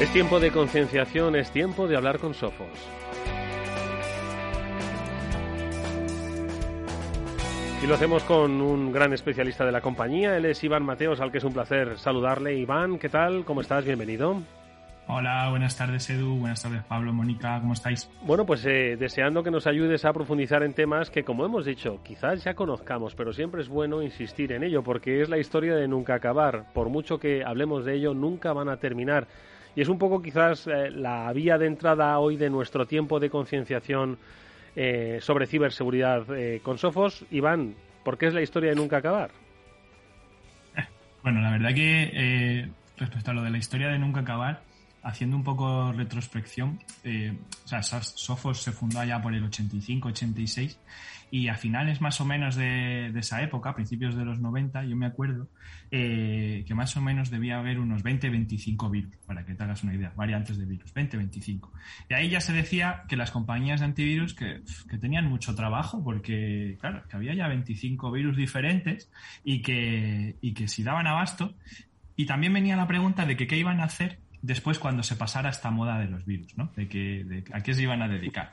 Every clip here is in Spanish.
Es tiempo de concienciación, es tiempo de hablar con Sofos. Y lo hacemos con un gran especialista de la compañía, él es Iván Mateos, al que es un placer saludarle. Iván, ¿qué tal? ¿Cómo estás? Bienvenido. Hola, buenas tardes Edu, buenas tardes Pablo, Mónica, ¿cómo estáis? Bueno, pues eh, deseando que nos ayudes a profundizar en temas que, como hemos dicho, quizás ya conozcamos, pero siempre es bueno insistir en ello, porque es la historia de nunca acabar. Por mucho que hablemos de ello, nunca van a terminar. Y es un poco quizás eh, la vía de entrada hoy de nuestro tiempo de concienciación eh, sobre ciberseguridad eh, con Sofos. Iván, ¿por qué es la historia de nunca acabar? Bueno, la verdad que respecto a lo de la historia de nunca acabar, haciendo un poco retrospección, o sea, Sofos se fundó allá por el 85-86 y a finales más o menos de, esa época, a principios de los 90, yo me acuerdo eh, que más o menos debía haber unos 20-25 virus, para que te hagas una idea, variantes de virus, 20-25. Y ahí ya se decía que las compañías de antivirus que, tenían mucho trabajo, porque, claro, que había ya 25 virus diferentes y que, y que si daban abasto. Y también venía la pregunta de que qué iban a hacer después cuando se pasara esta moda de los virus, ¿no? De, que, de a qué se iban a dedicar.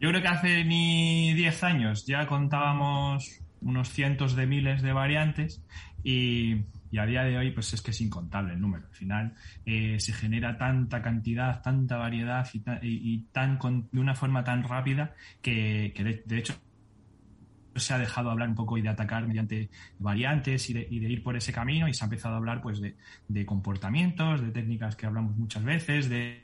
Yo creo que hace ni 10 años ya contábamos unos cientos de miles de variantes y, a día de hoy pues es que es incontable el número. Al final eh, se genera tanta cantidad, tanta variedad y, tan de una forma tan rápida que, de, hecho se ha dejado hablar un poco y de atacar mediante variantes y de, ir por ese camino y se ha empezado a hablar pues de comportamientos, de técnicas que hablamos muchas veces, de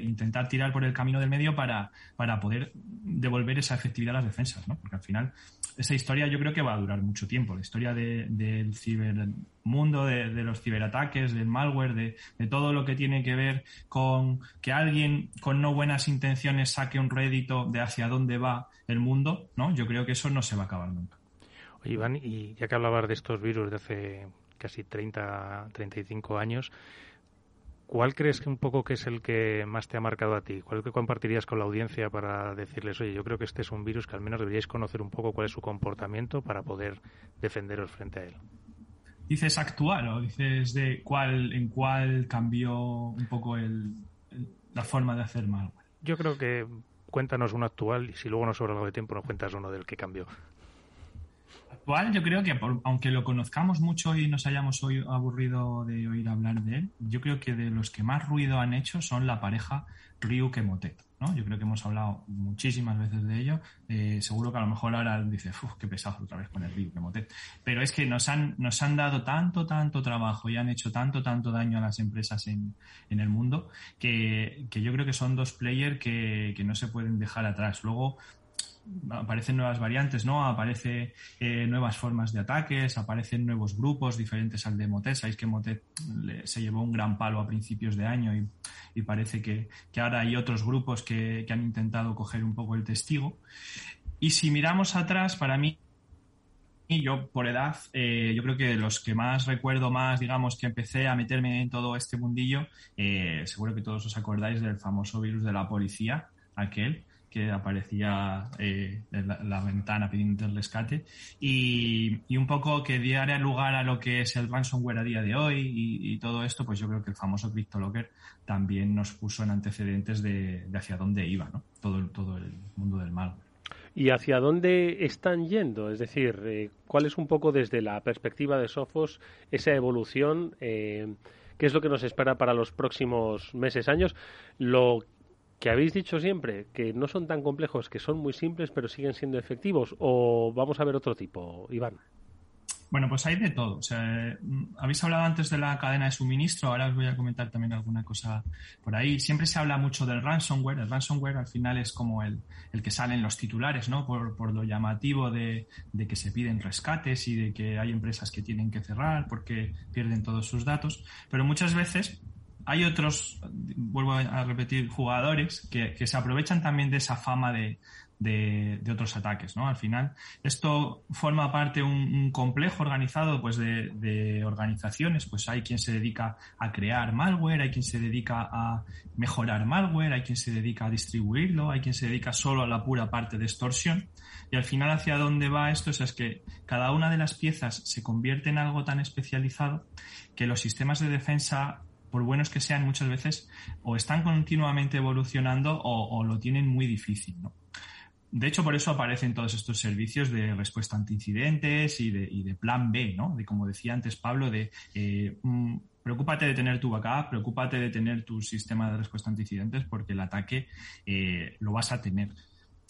intentar tirar por el camino del medio para, para poder devolver esa efectividad a las defensas, ¿no? Porque al final esa historia yo creo que va a durar mucho tiempo. La historia del cibermundo, de, de, los ciberataques, del malware, de, de, todo lo que tiene que ver con que alguien con no buenas intenciones saque un rédito de hacia dónde va el mundo, ¿no? Yo creo que eso no se va a acabar nunca. Oye, Iván, y ya que hablabas de estos virus de hace casi 30, 35 años, ¿Cuál crees que un poco que es el que más te ha marcado a ti? ¿Cuál que compartirías con la audiencia para decirles, oye, yo creo que este es un virus que al menos deberíais conocer un poco cuál es su comportamiento para poder defenderos frente a él? ¿Dices actual o dices de cuál, en cuál cambió un poco la forma de hacer malware? Yo creo que cuéntanos uno actual y si luego nos sobra algo de tiempo nos cuentas uno del que cambió actual, yo creo que aunque lo conozcamos mucho y nos hayamos hoy aburrido de oír hablar de él, yo creo que de los que más ruido han hecho son la pareja Ryuk Motet. ¿no? Yo creo que hemos hablado muchísimas veces de ello. Eh, seguro que a lo mejor ahora dice, uff, qué pesado otra vez con el Ryuk Motet. Pero es que nos han, nos han dado tanto, tanto trabajo y han hecho tanto, tanto daño a las empresas en, en el mundo que, que, yo creo que son dos players que, que no se pueden dejar atrás. Luego, aparecen nuevas variantes, ¿no? Aparecen eh, nuevas formas de ataques, aparecen nuevos grupos diferentes al de Motet. Sabéis que Motet se llevó un gran palo a principios de año y, parece que, ahora hay otros grupos que, han intentado coger un poco el testigo. Y si miramos atrás, para mí, yo por edad, eh, yo creo que los que más recuerdo más, digamos, que empecé a meterme en todo este mundillo, eh, seguro que todos os acordáis del famoso virus de la policía, aquel, que aparecía eh, la, ventana pidiendo el rescate y, un poco que diera lugar a lo que es el ransomware a día de hoy y, todo esto, pues yo creo que el famoso CryptoLocker también nos puso en antecedentes de, hacia dónde iba, ¿no? Todo, todo el mundo del mal. ¿Y hacia dónde están yendo? Es decir, eh, ¿cuál es un poco desde la perspectiva de Sophos esa evolución? Eh, ¿Qué es lo que nos espera para los próximos meses, años? Que habéis dicho siempre que no son tan complejos, que son muy simples, pero siguen siendo efectivos? ¿O vamos a ver otro tipo, Iván? Bueno, pues hay de todo. Mm, habéis hablado antes de la cadena de suministro, ahora os voy a comentar también alguna cosa por ahí. Siempre se habla mucho del ransomware. El ransomware al final es como el, el que sale en los titulares, ¿no? Por, por lo llamativo de, de, que se piden rescates y de que hay empresas que tienen que cerrar porque pierden todos sus datos. Pero muchas veces hay otros, vuelvo a repetir, jugadores que, que se aprovechan también de esa fama de, de, otros ataques, ¿no? Al final, esto forma parte un, un, complejo organizado, pues, de, organizaciones. Pues hay quien se dedica a crear malware, hay quien se dedica a mejorar malware, hay quien se dedica a distribuirlo, hay quien se dedica solo a la pura parte de extorsión. Y al final, hacia dónde va esto es, es que cada una de las piezas se convierte en algo tan especializado que los sistemas de defensa por buenos que sean, muchas veces o están continuamente evolucionando o, lo tienen muy difícil. De hecho, por eso aparecen todos estos servicios de respuesta ante incidentes y de, plan B, ¿no? De como decía antes Pablo, de eh, mm, preocúpate de tener tu backup, preocúpate de tener tu sistema de respuesta ante incidentes porque el ataque eh, lo vas a tener.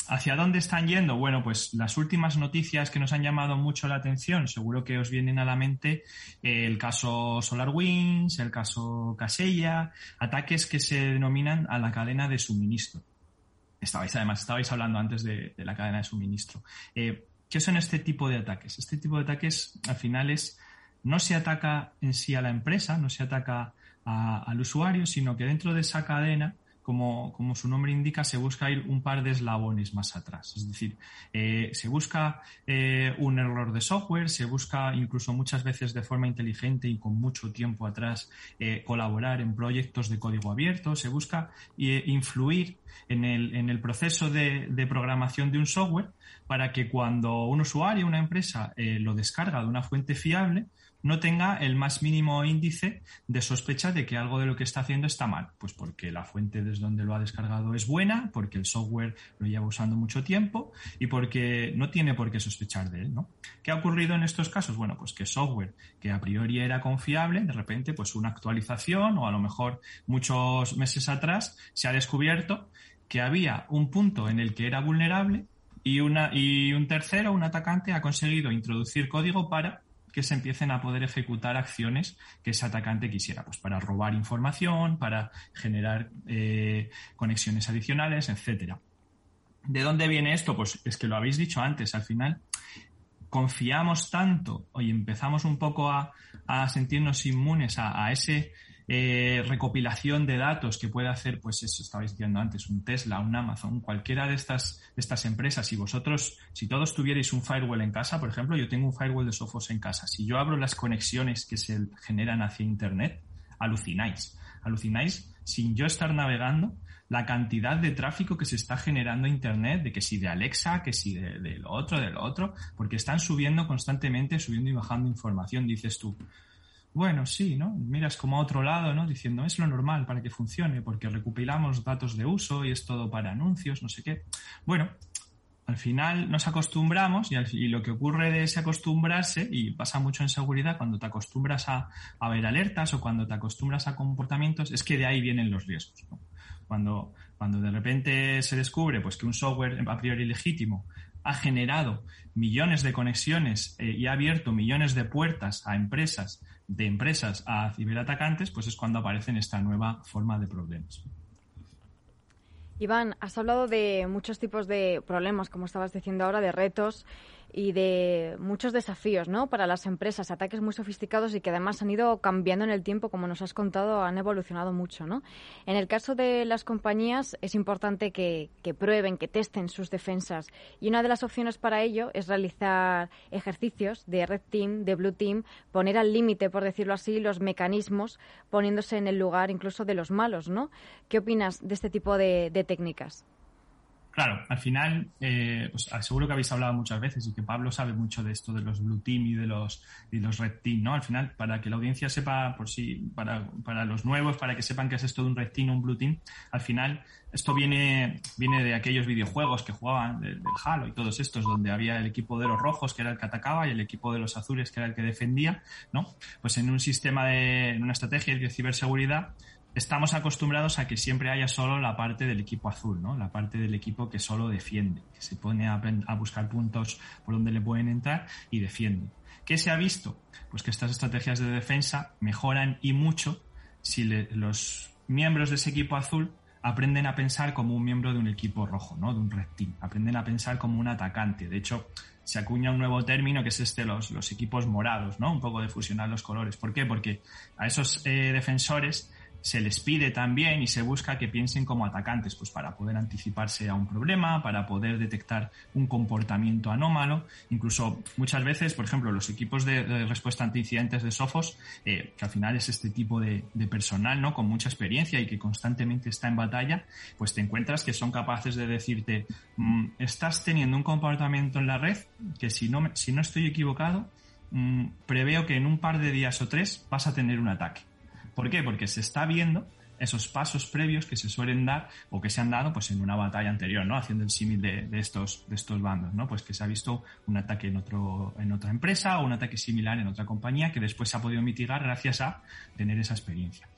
¿Hacia dónde están yendo? Bueno, pues las últimas noticias que nos han llamado mucho la atención, seguro que os vienen a la mente eh, el caso SolarWinds, el caso Casella, ataques que se denominan a la cadena de suministro. Estabais, además, estabais hablando antes de, la cadena de suministro. Eh, ¿Qué son este tipo de ataques? Este tipo de ataques, al final, es no se ataca en sí a la empresa, no se ataca al usuario, sino que dentro de esa cadena como, su nombre indica, se busca ir un par de eslabones más atrás. Es decir, eh, se busca eh, un error de software, se busca incluso muchas veces de forma inteligente y con mucho tiempo atrás eh, colaborar en proyectos de código abierto, se busca influir en el, en el proceso de, de, programación de un software para que cuando un usuario, una empresa, lo descarga de una fuente fiable, no tenga el más mínimo índice de sospecha de que algo de lo que está haciendo está mal. Pues porque la fuente desde donde lo ha descargado es buena, porque el software lo lleva usando mucho tiempo y porque no tiene por qué sospechar de él, ¿no? ¿Qué ha ocurrido en estos casos? Bueno, pues que software que a priori era confiable, de repente, pues una actualización o a lo mejor muchos meses atrás se ha descubierto que había un punto en el que era vulnerable y, una, y un tercero, un atacante, ha conseguido introducir código para que se empiecen a poder ejecutar acciones que ese atacante quisiera, pues para robar información, para generar eh, conexiones adicionales, etcétera. ¿De dónde viene esto? Pues es que lo habéis dicho antes, al final confiamos tanto y empezamos un poco a, sentirnos inmunes a ese eh, recopilación de datos que puede hacer, pues eso estabais diciendo antes, un Tesla, un Amazon, cualquiera de estas, empresas. Si vosotros, si todos tuvierais un firewall en casa, por ejemplo, yo tengo un firewall de Sophos en casa. Si yo abro las conexiones que se generan hacia Internet, alucináis. Alucináis sin yo estar navegando la cantidad de tráfico que se está generando Internet, de que si de Alexa, que si de, de, lo otro, de lo otro, porque están subiendo constantemente, subiendo y bajando información, dices tú bueno, sí, ¿no? Miras como a otro lado, ¿no? Diciendo, es lo normal para que funcione, porque recopilamos datos de uso y es todo para anuncios, no sé qué. Bueno, al final nos acostumbramos y, lo que ocurre de ese acostumbrarse, y pasa mucho en seguridad cuando te acostumbras a, ver alertas o cuando te acostumbras a comportamientos, es que de ahí vienen los riesgos. Cuando, cuando de repente se descubre pues, que un software a priori legítimo ha generado millones de conexiones eh, y ha abierto millones de puertas a empresas de empresas a ciberatacantes, pues es cuando aparecen esta nueva forma de problemas. Iván, has hablado de muchos tipos de problemas, como estabas diciendo ahora, de retos y de muchos desafíos ¿no? para las empresas, ataques muy sofisticados y que además han ido cambiando en el tiempo, como nos has contado, han evolucionado mucho. ¿no? En el caso de las compañías es importante que, prueben, que testen sus defensas y una de las opciones para ello es realizar ejercicios de Red Team, de Blue Team, poner al límite, por decirlo así, los mecanismos poniéndose en el lugar incluso de los malos. ¿no? ¿Qué opinas de este tipo de técnicas? Claro, al final, eh, pues seguro que habéis hablado muchas veces y que Pablo sabe mucho de esto de los Blue Team y de los, y los Red Team, ¿no? Al final, para que la audiencia sepa, por sí, para, para los nuevos, para que sepan qué es esto de un Red Team o un Blue Team, al final, esto viene, viene de aquellos videojuegos que jugaban, del, Halo y todos estos, donde había el equipo de los rojos, que era el que atacaba, y el equipo de los azules, que era el que defendía, ¿no? Pues en un sistema de, en una estrategia de ciberseguridad, estamos acostumbrados a que siempre haya solo la parte del equipo azul, ¿no? La parte del equipo que solo defiende, que se pone a, buscar puntos por donde le pueden entrar y defiende. ¿Qué se ha visto? Pues que estas estrategias de defensa mejoran y mucho si los miembros de ese equipo azul aprenden a pensar como un miembro de un equipo rojo, ¿no? De un red team. Aprenden a pensar como un atacante. De hecho, se acuña un nuevo término que es este, los, los equipos morados, ¿no? Un poco de fusionar los colores. ¿Por qué? Porque a esos eh, defensores se les pide también y se busca que piensen como atacantes, pues para poder anticiparse a un problema, para poder detectar un comportamiento anómalo. Incluso muchas veces, por ejemplo, los equipos de, respuesta ante incidentes de Sofos, eh, que al final es este tipo de, personal, ¿no? Con mucha experiencia y que constantemente está en batalla, pues te encuentras que son capaces de decirte, mm, estás teniendo un comportamiento en la red que si no, si no estoy equivocado, mm, preveo que en un par de días o tres vas a tener un ataque ¿Por qué? Porque se está viendo esos pasos previos que se suelen dar o que se han dado pues en una batalla anterior, ¿no? Haciendo el símil de, estos, de estos bandos, ¿no? Pues que se ha visto un ataque en, otro, en otra empresa o un ataque similar en otra compañía que después se ha podido mitigar gracias a tener esa experiencia.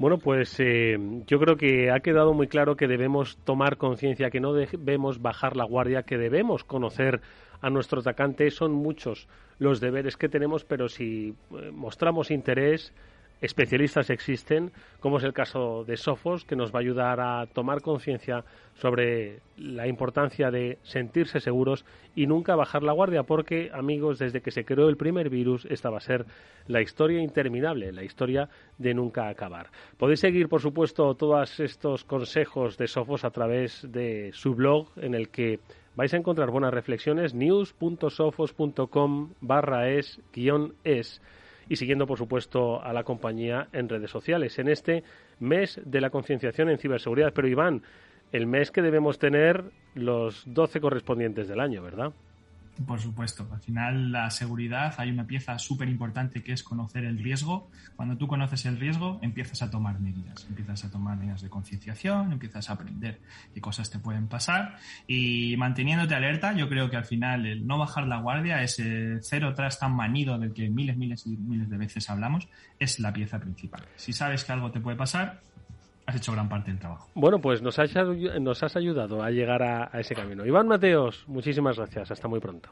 Bueno, pues eh, yo creo que ha quedado muy claro que debemos tomar conciencia, que no debemos bajar la guardia, que debemos conocer a nuestro atacante. Son muchos los deberes que tenemos, pero si eh, mostramos interés, especialistas existen, como es el caso de Sofos, que nos va a ayudar a tomar conciencia sobre la importancia de sentirse seguros y nunca bajar la guardia, porque, amigos, desde que se creó el primer virus, esta va a ser la historia interminable, la historia de nunca acabar. Podéis seguir, por supuesto, todos estos consejos de Sofos a través de su blog, en el que vais a encontrar buenas reflexiones, news.sofos.com barra es guion es y siguiendo, por supuesto, a la compañía en redes sociales. En este mes de la concienciación en ciberseguridad. Pero, Iván, el mes que debemos tener los 12 correspondientes del año, ¿verdad? Por supuesto, al final la seguridad hay una pieza súper importante que es conocer el riesgo. Cuando tú conoces el riesgo, empiezas a tomar medidas, empiezas a tomar medidas de concienciación, empiezas a aprender qué cosas te pueden pasar y manteniéndote alerta, yo creo que al final el no bajar la guardia, ese cero tras tan manido del que miles, miles y miles de veces hablamos, es la pieza principal. Si sabes que algo te puede pasar, has hecho gran parte del trabajo. Bueno, pues nos has, nos has ayudado a llegar a, a ese camino. Iván Mateos, muchísimas gracias. Hasta muy pronto.